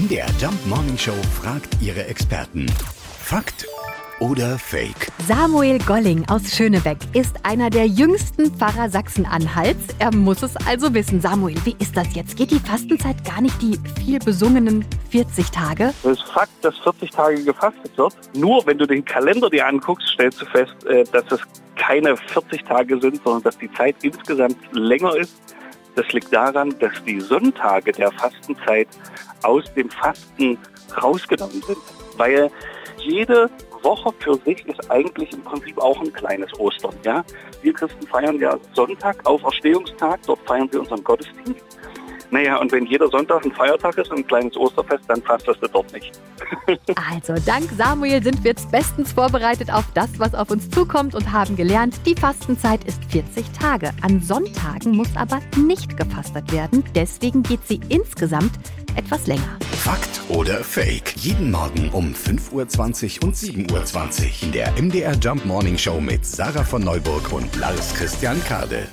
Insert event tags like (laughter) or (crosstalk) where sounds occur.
MDR Jump Morning Show fragt ihre Experten. Fakt oder Fake? Samuel Golling aus Schönebeck ist einer der jüngsten Pfarrer Sachsen-Anhalts. Er muss es also wissen. Samuel, wie ist das jetzt? Geht die Fastenzeit gar nicht die viel besungenen 40 Tage? Es ist Fakt, dass 40 Tage gefastet wird. Nur wenn du den Kalender dir anguckst, stellst du fest, äh, dass es keine 40 Tage sind, sondern dass die Zeit insgesamt länger ist. Das liegt daran, dass die Sonntage der Fastenzeit aus dem Fasten rausgenommen sind. Weil jede Woche für sich ist eigentlich im Prinzip auch ein kleines Ostern. Ja? Wir Christen feiern ja Sonntag, Auferstehungstag, dort feiern wir unseren Gottesdienst. Naja, und wenn jeder Sonntag ein Feiertag ist und ein kleines Osterfest, dann passt das dort nicht. (laughs) also, dank Samuel sind wir jetzt bestens vorbereitet auf das, was auf uns zukommt und haben gelernt, die Fastenzeit ist 40 Tage. An Sonntagen muss aber nicht gefastet werden. Deswegen geht sie insgesamt etwas länger. Fakt oder Fake? Jeden Morgen um 5.20 Uhr und 7.20 Uhr in der MDR Jump Morning Show mit Sarah von Neuburg und Lars Christian Kade.